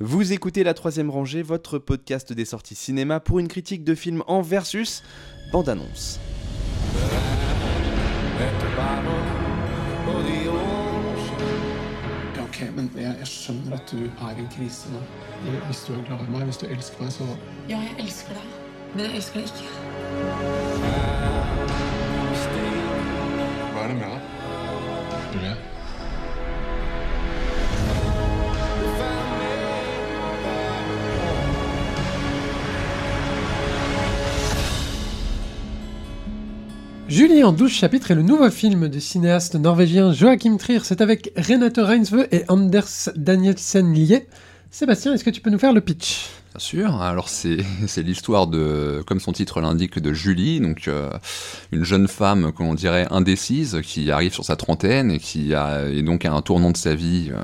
Vous écoutez La Troisième Rangée, votre podcast des sorties cinéma pour une critique de film en versus bande-annonce. Ok, men jeg, jeg skjønner at du er i en krise nå. Hvis du er glad i meg, hvis du elsker meg, så Ja, jeg elsker deg, men jeg elsker deg ikke. Hva er det med deg? Julie? Julie en 12 chapitres est le nouveau film du cinéaste norvégien Joachim Trier. C'est avec Renate Reinsve et Anders Danielsen liés. Sébastien, est-ce que tu peux nous faire le pitch? Bien sûr. Alors c'est l'histoire de, comme son titre l'indique, de Julie, donc euh, une jeune femme qu'on dirait indécise qui arrive sur sa trentaine et qui a donc à un tournant de sa vie euh,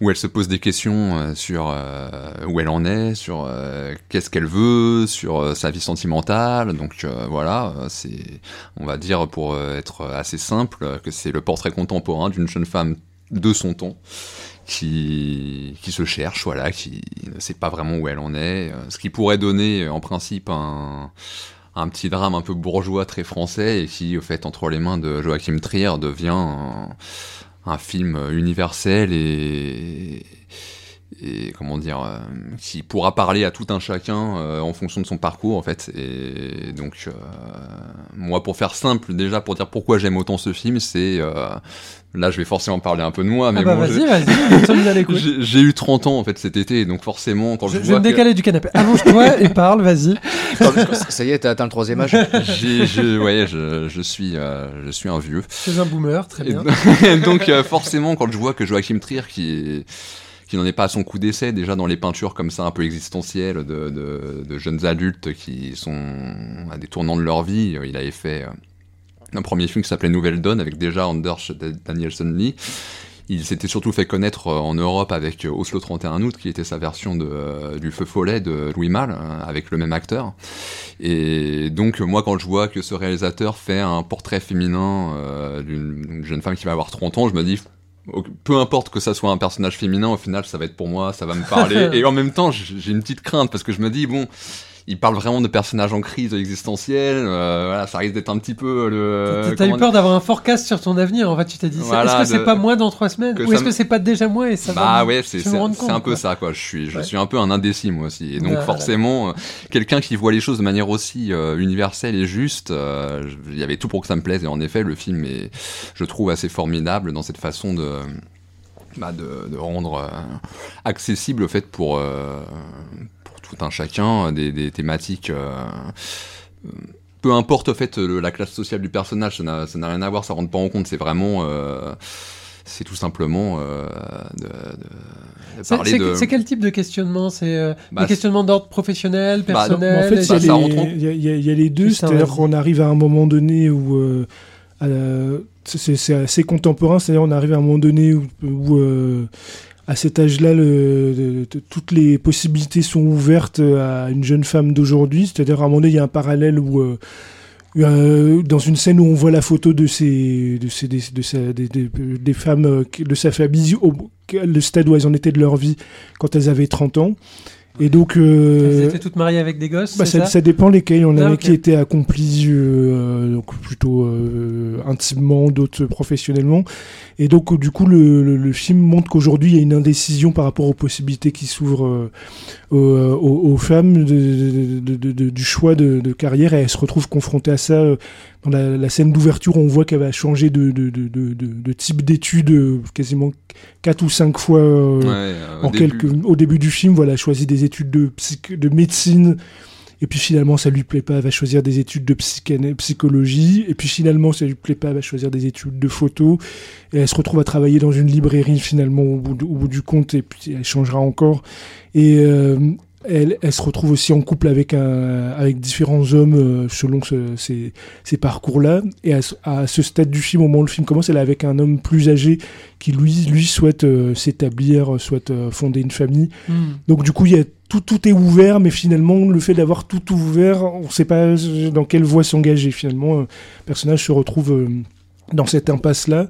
où elle se pose des questions euh, sur euh, où elle en est, sur euh, qu'est-ce qu'elle veut, sur sa vie sentimentale. Donc voilà, c'est on va dire pour être assez simple que c'est le portrait contemporain d'une jeune femme de son temps qui, qui se cherche, voilà, qui ne sait pas vraiment où elle en est, ce qui pourrait donner en principe un, un petit drame un peu bourgeois, très français, et qui, au fait, entre les mains de Joachim Trier, devient un film universel et, et comment dire, euh, qui pourra parler à tout un chacun euh, en fonction de son parcours, en fait. Et donc, euh, moi, pour faire simple, déjà, pour dire pourquoi j'aime autant ce film, c'est... euh, là, je vais forcément parler un peu de moi, mais Ah bah bon, vas-y, vas-y, j'ai j'ai eu 30 ans en fait cet été, donc forcément quand Je, je, je vais vois me que- décaler du canapé. Allonge-toi et parle, vas-y. Ça y est, t'as atteint le troisième âge. j'ai, je, ouais, je, je suis, euh, je suis un vieux. C'est un boomer, très bien. donc- donc euh, forcément quand je vois que Joachim Trier qui est qui n'en est pas à son coup d'essai déjà dans les peintures comme ça un peu existentielles de, jeunes adultes qui sont à des tournants de leur vie. Il avait fait euh, un premier film qui s'appelait Nouvelle Donne avec déjà Anders Danielson Lee. Il s'était surtout fait connaître euh, en Europe avec euh, Oslo 31 août, qui était sa version de, euh, du Feu Follet de Louis Malle, euh, avec le même acteur. Et donc, euh, moi, quand je vois que ce réalisateur fait un portrait féminin euh, d'une jeune femme qui va avoir 30 ans, je me dis, peu importe que ça soit un personnage féminin, au final, ça va être pour moi, ça va me parler. et en même temps, j'ai une petite crainte, parce que je me dis, bon, il parle vraiment de personnages en crise existentielle, euh, voilà, ça risque d'être un petit peu le... T'as- eu peur d'avoir un forecast sur ton avenir, en fait, tu t'es dit. c'est- Voilà, est-ce que c'est de- pas moins dans trois semaines que Ou est-ce me- que c'est pas déjà moins et ça bah ouais, c'est c'est c'est un peu quoi. ça quoi. Je suis je Ouais. suis un peu un indécis moi aussi. Et donc Voilà. forcément, euh, quelqu'un qui voit les choses de manière aussi euh, universelle et juste, il y avait tout pour que ça me plaise. Et en effet, le film est, je trouve, assez formidable dans cette façon de bah, de, de rendre euh, accessible, au fait, pour euh, pour tout un chacun euh, des, des thématiques. euh, peu importe au fait le- la classe sociale du personnage, ça n'a rien à voir, ça rentre pas en compte. C'est vraiment euh, c'est tout simplement euh, de, de- de C'est parler de. c'est quel type de questionnement? C'est euh, Bah, des questionnements d'ordre professionnel, Bah, personnel en fait, il y, bah, a en- les- y y y a deux, c'est-à-dire qu'on arrive à un moment donné où euh, c'est c'est assez contemporain, c'est-à-dire on arrive à un moment donné où, où, euh, à cet âge-là, toutes les possibilités sont ouvertes à une jeune femme d'aujourd'hui, c'est-à-dire à un moment donné, il y a un parallèle euh, euh, dans une scène où on voit la photo de ces, de ces, des, de sa- femmes euh, de sa famille, au, le stade où elles en étaient de leur vie quand elles avaient 30 ans. Et donc, euh, Elles étaient toutes mariées avec des gosses, bah, ça, ça, ça dépend lesquels. On en avait ok. qui étaient accomplis euh, donc plutôt euh, intimement, d'autres professionnellement. Et donc, euh, du coup, le, le- le film montre qu'aujourd'hui, il y a une indécision par rapport aux possibilités qui s'ouvrent euh, aux, aux- aux femmes de- de- de- de- du choix de, carrière. Et elle se retrouve confrontée à ça dans la, la scène d'ouverture. On voit qu'elle va changer de, de, de, de- de- de type d'études euh, quasiment quatre ou cinq fois euh, Ouais, au en début. quelques, au début du film, voilà, elle choisit des études de, psych- de médecine. Et puis finalement, ça lui plaît pas, elle va choisir des études de psychologie. Et puis finalement, ça lui plaît pas, elle va choisir des études de photo. Et elle se retrouve à travailler dans une librairie finalement au bout, du- au bout du compte. Et puis elle changera encore. Et euh, elle, elle se retrouve aussi en couple avec, un, avec différents hommes euh, selon ce- ces, ces parcours-là. Et à, ce- à ce stade du film, au moment où le film commence, elle est avec un homme plus âgé qui lui, lui souhaite euh, s'établir, euh, souhaite euh, fonder une famille. Hmm. Donc du coup, il y a tout, tout est ouvert, mais finalement, le fait d'avoir tout ouvert, on ne sait pas dans quelle voie s'engager. Finalement, le personnage se retrouve dans cette impasse-là.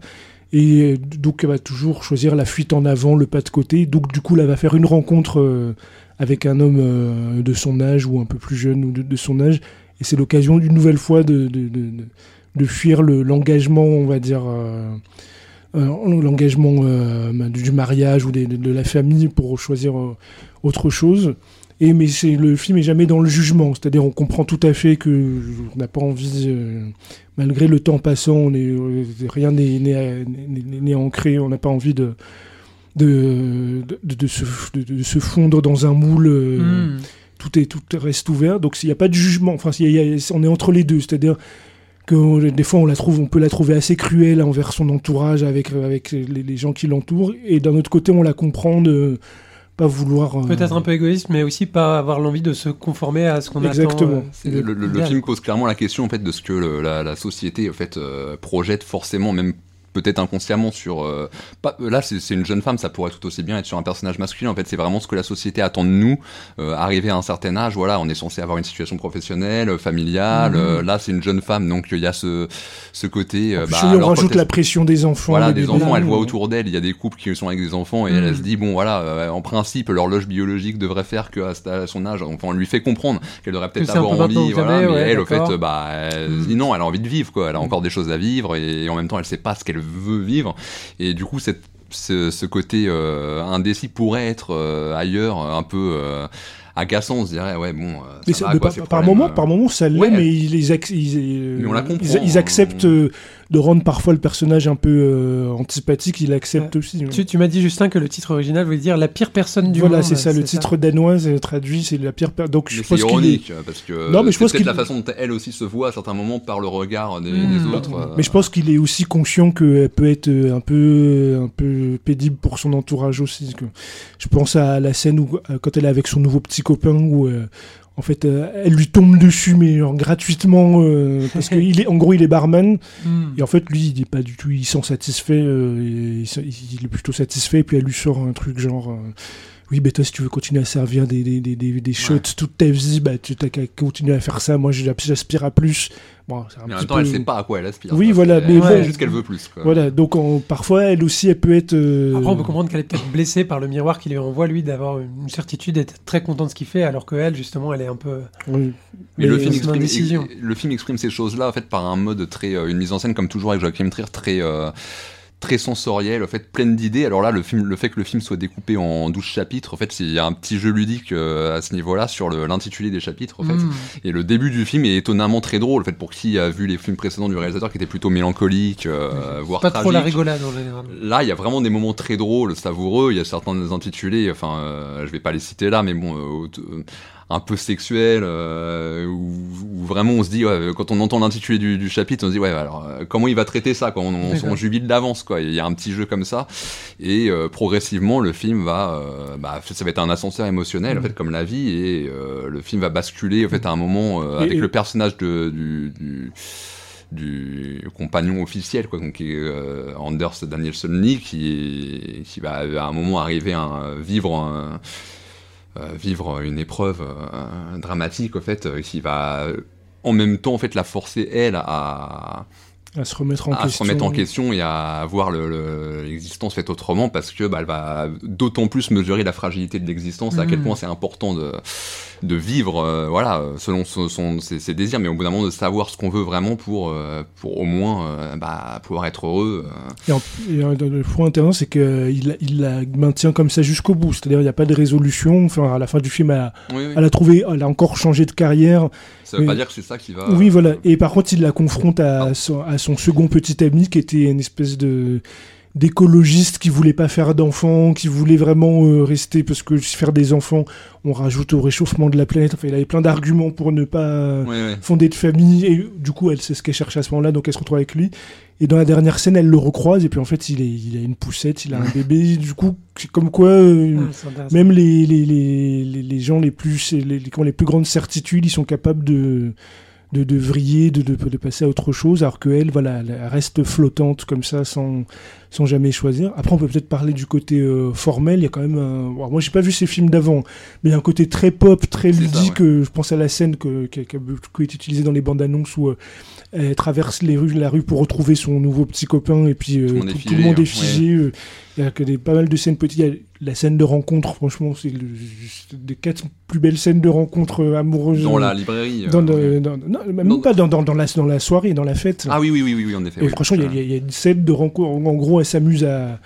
Et donc, elle va toujours choisir la fuite en avant, le pas de côté. Donc, du coup, là, elle va faire une rencontre euh, avec un homme euh, de son âge ou un peu plus jeune ou de, son âge. Et c'est l'occasion d'une nouvelle fois de, de, fuir le- l'engagement, on va dire, euh, euh, l'engagement euh, du mariage ou de, la famille pour choisir autre chose. Et mais c'est le film est jamais dans le jugement, c'est-à-dire on comprend tout à fait que on n'a pas envie, malgré le temps passant, on est, rien n'est ancré, on n'a pas envie de de, de, de se, de, de se fondre dans un moule. euh, Hmm. tout est tout reste ouvert donc il n'y a pas de jugement enfin y a- y a- on est entre les deux c'est-à-dire que euh, des fois on la trouve on peut la trouver assez cruelle envers son entourage avec avec les, les gens qui l'entourent et d'un autre côté on la comprend de pas vouloir euh, Peut-être un peu égoïste, mais aussi pas avoir l'envie de se conformer à ce qu'on attend. Exactement. euh, Le, le- le idéal. film pose clairement la question en fait de ce que le- la, la société en fait euh, projette forcément même peut-être inconsciemment sur euh, pas, là c'est une jeune femme ça pourrait tout aussi bien être sur un personnage masculin en fait. C'est vraiment ce que la société attend de nous euh, arrivé à un certain âge. Voilà on est censé avoir une situation professionnelle euh, familiale Mhm. euh, là c'est une jeune femme donc il y a ce ce côté euh, bah, on alors, rajoute la pression des enfants voilà, des enfants, elle voit autour d'elle, il y a des couples qui sont avec des enfants et elle, elle se dit bon voilà, euh, en principe l'horloge biologique devrait faire que à son âge, enfin on lui fait comprendre qu'elle devrait peut-être peu avoir maintenant envie, voilà, avez, mais ouais, elle au fait euh, bah elle se dit non, elle a envie de vivre quoi, elle a encore des choses à vivre et, en même temps elle sait pas ce qu'elle veut vivre et du coup cette ce, ce côté euh, indécis pourrait être euh, ailleurs un peu euh, agaçant, on se dirait ouais bon. euh, Mais ça va, quoi, par, moment, euh. par moment, ça l'est, ouais. mais ils, ils, ac- ils, euh, Mais on la ils- comprend, ils acceptent on- euh, de rendre parfois le personnage un peu euh, antipathique. Ils l'acceptent aussi. Tu, tu m'as dit, Justin, que le titre original voulait dire la pire personne du voilà, monde. c'est ça. Le titre danois c'est traduit, c'est la pire. per- Donc Mais je c'est pense qu'il est. ironique parce que Non, mais je c'est pense peut-être qu'il- la façon dont elle aussi se voit à certains moments par le regard des, Mm. des autres. euh, Mais je pense qu'il est aussi conscient qu'elle peut être euh, un peu, un peu pénible pour son entourage aussi. que- Je pense à la scène où, quand elle est avec son nouveau petit copain, où euh, en fait euh, elle lui tombe dessus, mais genre gratuitement, euh, parce qu'il est, en gros, il est barman. Hmm. Et en fait, lui, il est pas du tout, il sent satisfait, euh, il est plutôt satisfait, et puis elle lui sort un truc genre. Oui, ben toi, si tu veux continuer à servir des, des, des, des, des shots toute ta vie, bah, tu t'as qu'à continuer à faire ça. Moi, j'aspire à plus. Bon, c'est un Mais en petit même temps, peu- elle sait pas à quoi elle aspire. Oui, voilà, qu'elle- mais ouais. juste qu'elle veut plus. Quoi. Voilà, donc parfois, elle aussi, elle peut être. euh, Après, on peut comprendre qu'elle est peut-être blessée par le miroir qui lui envoie, lui, d'avoir une certitude, d'être très content de ce qu'il fait, alors que elle, justement, elle est un peu. oui. Mais le Mais film, exprime, le film exprime ces choses-là en fait par un mode très, euh, une mise en scène comme toujours avec Joachim Trier très euh, très sensorielle, en fait pleine d'idées. Alors là, le film, le fait que le film soit découpé en 12 chapitres, en fait, il y a un petit jeu ludique euh, à ce niveau-là sur l'intitulé des chapitres, en fait. Hmm. Et le début du film est étonnamment très drôle, en fait, pour qui a vu les films précédents du réalisateur qui étaient plutôt mélancoliques, euh, voire Pas trop la rigolade en général. Là, il y a vraiment des moments très drôles, savoureux. Il y a certains des intitulés, enfin, euh, je vais pas les citer là, mais bon, euh, un peu sexuels, euh, où, où vraiment on se dit, ouais, quand on entend l'intitulé du, du chapitre, on se dit, ouais, alors euh, comment il va traiter ça quoi? On, on, jubile d'avance, quoi. Il y a un petit jeu comme ça, et euh, progressivement, le film va, euh, bah, ça va être un ascenseur émotionnel, en Mhm. fait, comme la vie, et le film va basculer, en fait, à un moment Et- avec et- le personnage de, du, du du compagnon officiel, quoi, donc qui est euh, Anders Danielson Lee, qui, qui va à un moment arriver à vivre un- vivre une épreuve euh, dramatique, en fait, euh, qui va euh, en même temps en fait la forcer elle à, à se remettre en à se question. remettre en question et à voir le- le- l'existence faite autrement parce que bah, elle va d'autant plus mesurer la fragilité de l'existence à quel Mhm. point c'est important de, de vivre euh, voilà selon son, son- ses, ses désirs mais au bout d'un moment de savoir ce qu'on veut vraiment pour euh, pour au moins euh, bah, pouvoir être heureux. Et, en- et le point intéressant, c'est qu'il il la maintient comme ça jusqu'au bout. C'est-à-dire, il n'y a pas de résolution. Enfin, à la fin du film, elle a, Oui, oui. elle a trouvé, elle a encore changé de carrière. ça veut oui. pas dire que c'est ça qui va Oui, voilà. Et par contre, il la confronte à Ah. son, à son second petit ami qui était une espèce de d'écologiste qui voulait pas faire d'enfants, qui voulait vraiment euh, rester parce que faire des enfants, on rajoute au réchauffement de la planète. Enfin, il avait plein d'arguments pour ne pas oui. fonder de famille et du coup, elle sait ce qu'elle cherche à ce moment-là, donc elle se retrouve avec lui. Et dans la dernière scène, elle le recroise et puis en fait, il, est, il a une poussette, il a un bébé. Du coup, c'est comme quoi. euh, Ah, même les, les, les, les, les gens les plus, les, les- qui ont les plus grandes certitudes, ils sont capables de, de, de vriller, de, de, de passer à autre chose, alors qu'elle, voilà, elle reste flottante comme ça, sans, sans jamais choisir. Après, on peut peut-être parler du côté euh, formel. Il y a quand même un... alors, moi, j'ai pas vu ces films d'avant, mais il y a un côté très pop, très ça, ludique. euh, je pense à la scène que, qui, a, qui a beaucoup été utilisée dans les bandes annonces où euh, elle traverse les rues, la rue pour retrouver son nouveau petit copain et puis euh, Tout le tout, monde est tout figé, le monde est hein, figé. euh, Il y a que des, pas mal de scènes petites. La scène de rencontre, franchement, c'est des quatre plus belles scènes de rencontre euh, amoureuses. Dans euh, la librairie. euh, dans, ouais. dans- non, même Dans- pas dans, dans, dans la, dans la soirée, dans la fête. Ah oui, oui, oui, oui, oui, en effet. Et oui. franchement, il y a- y, une scène de rencontre. En, gros, elle s'amuse à.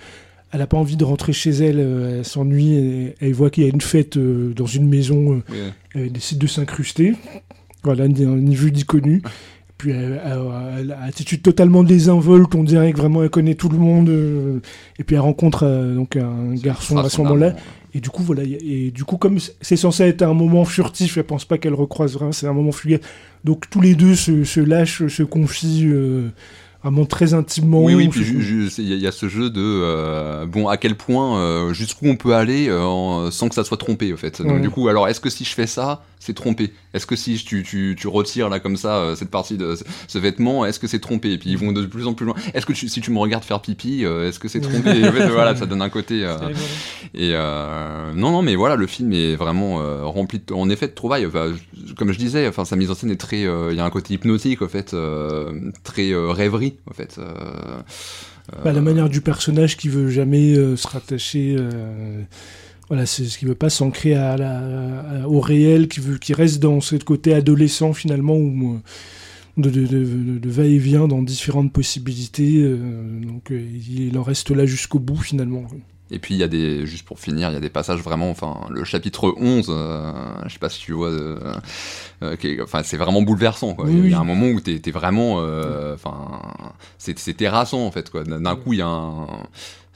Elle n'a pas envie de rentrer chez elle, euh, elle s'ennuie, elle voit qu'il y a une fête euh, dans une maison, euh, oui. elle décide de s'incruster. Voilà, ni, ni vu ni connu. Puis elle, elle- elle a une attitude totalement désinvolte, on dirait que vraiment elle connaît tout le monde. euh, et puis elle rencontre euh, donc un garçon à ce moment-là. Et du coup, voilà, et du coup, comme c'est censé être un moment furtif, elle pense pas qu'elle recroise vraiment, c'est un moment fugace. Donc tous les deux se, se lâchent, se confient euh, vraiment très intimement. Oui, oui, puis il y, a- il y a ce jeu de euh, bon, à quel point, euh, jusqu'où on peut aller euh, en- sans que ça soit trompé, en fait. Donc, Ouais. du coup, alors, est-ce que si je fais ça, c'est trompé? Est-ce que si tu, tu, tu retires là comme ça euh, cette partie de ce, vêtement, est-ce que c'est trompé? Et puis ils vont de plus en plus loin. Est-ce que tu- si tu me regardes faire pipi, euh, est-ce que c'est trompé? Et en fait, voilà, ça donne un côté. euh, et euh, non, non, mais voilà, le film est vraiment euh, rempli, de, en effet, de trouvailles. Enfin, comme je disais, enfin, sa mise en scène est très, euh, il y a un côté hypnotique, en fait, euh, très euh, en fait. euh, Bah, la euh, manière du personnage qui veut jamais euh, se rattacher. euh, voilà, c'est ce qui veut pas s'ancrer au réel, qui veut, qui reste dans ce côté adolescent finalement euh, de, va-et-vient dans différentes possibilités. euh, donc euh, il en reste là jusqu'au bout finalement. Et puis il y a des, juste pour finir, il y a des passages vraiment, enfin, le chapitre 11, euh, je sais pas si tu vois, euh, euh, qui est- enfin, c'est vraiment bouleversant, quoi. Oui, il y a un moment où t'es, t'es vraiment, euh, enfin, c'est, terrassant, en fait, quoi. D'un d'un coup, il y a un,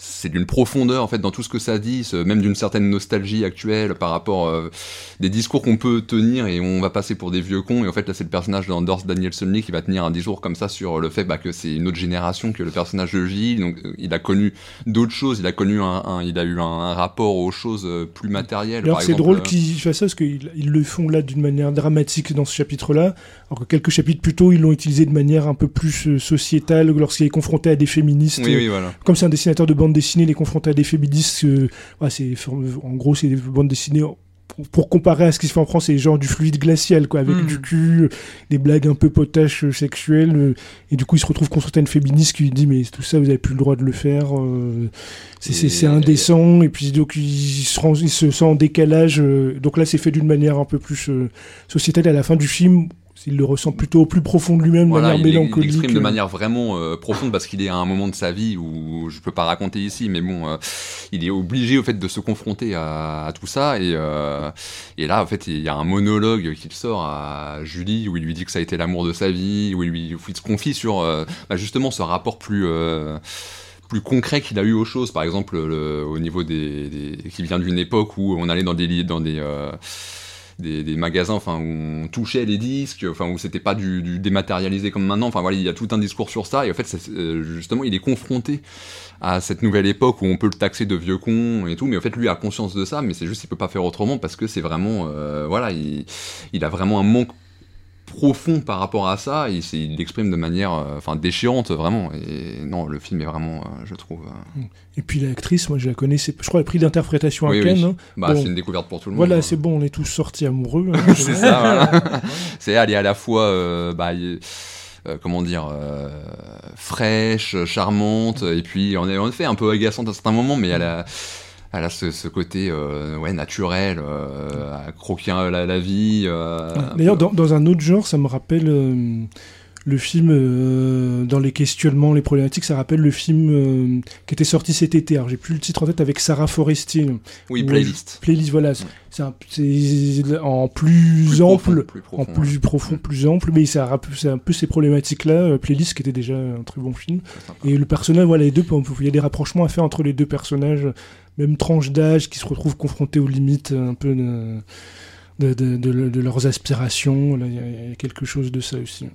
c'est d'une profondeur, en fait, dans tout ce que ça dit, même d'une certaine nostalgie actuelle par rapport euh, des discours qu'on peut tenir et on va passer pour des vieux cons. Et en fait, là, c'est le personnage d'Anders Danielson Lee qui va tenir un discours comme ça sur le fait bah, que c'est une autre génération que le personnage de Gilles. Donc, euh, il a connu d'autres choses. Il a connu un, un- il a eu un, un rapport aux choses euh, plus matérielles. Alors c'est drôle euh, qu'ils fassent ça parce qu'ils ils le font là d'une manière dramatique dans ce chapitre-là, alors que quelques chapitres plus tôt ils l'ont utilisé de manière un peu plus euh, sociétale lorsqu'il est confronté à des féministes. Oui, oui, voilà. Comme c'est un dessinateur de bande dessinée, les confrontés à des féministes, ouais, c'est en gros c'est des bandes dessinées. pour- comparer à ce qui se fait en France, c'est genre du fluide glacial, quoi, avec Mm. du cul, des blagues un peu potaches euh, sexuelles, euh, et du coup il se retrouve confronté à une féministe qui lui dit mais tout ça vous avez plus le droit de le faire, euh, c'est indécent, et puis donc il se, rend- il se sent en décalage, donc là c'est fait d'une manière un peu plus sociétale, à la fin du film il le ressent plutôt au plus profond de lui-même, de manière il, il mélancolique. exprime de euh. manière vraiment euh, profonde parce qu'il est à un moment de sa vie où je peux pas raconter ici, mais bon, euh, il est obligé au fait de se confronter à, à tout ça et euh, et là en fait il y a un monologue qu'il sort à Julie où il lui dit que ça a été l'amour de sa vie, où il lui où il se confie sur bah, justement ce rapport plus euh, plus concret qu'il a eu aux choses, par exemple le- au niveau des, des- qui vient d'une époque où on allait dans des dans des euh, des, des magasins enfin où on touchait les disques enfin où c'était pas du, du dématérialisé comme maintenant. Enfin voilà il y a tout un discours sur ça. Et en fait euh, justement il est confronté à cette nouvelle époque où on peut le taxer de vieux con et tout. Mais en fait lui a conscience de ça mais c'est juste qu'il peut pas faire autrement parce que c'est vraiment euh, voilà il, il a vraiment un manque profond par rapport à ça et il l'exprime de manière euh, enfin déchirante vraiment et non le film est vraiment euh, je trouve euh, Et puis l'actrice, moi je la connais, je crois, elle a prix d'interprétation à Oui, hein. bah Bon. c'est une découverte pour tout le monde Voilà, hein. c'est bon, on est tous sortis amoureux. hein. c'est ça, voilà. c'est elle est à la fois, euh, bah, y- euh, comment dire, euh, fraîche, charmante, et puis en, en effet un peu agaçante à certains moments, mais elle a, elle a ce, ce côté euh, ouais, naturel, euh, la, la vie. euh, D'ailleurs, dans un autre genre, ça me rappelle euh, le film euh, dans les questionnements, les problématiques, ça rappelle le film euh, qui était sorti cet été. Alors, j'ai plus le titre en tête avec Sarah Forestier. oui, playlist. Playlist, voilà. C'est en plus, Plus ample. profond, plus en plus ouais. profond, plus ample, mais ça rappelle un peu ces problématiques-là. euh, Playlist, qui était déjà un très bon film. Et le personnage, voilà, les deux, il y a des rapprochements à faire entre les deux personnages, même tranche d'âge, qui se retrouvent confrontés aux limites un peu de, de, de- de- de leurs aspirations. Y, il y a quelque chose de ça aussi.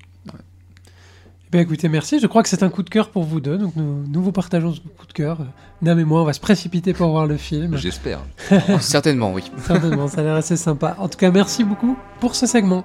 Ben écoutez, merci. Je crois que c'est un coup de cœur pour vous deux. Donc nous, nous vous partageons ce coup de cœur. Nam et moi, on va se précipiter pour voir le film. J'espère. Certainement, oui. Certainement, ça a l'air assez sympa. En tout cas, merci beaucoup pour ce segment.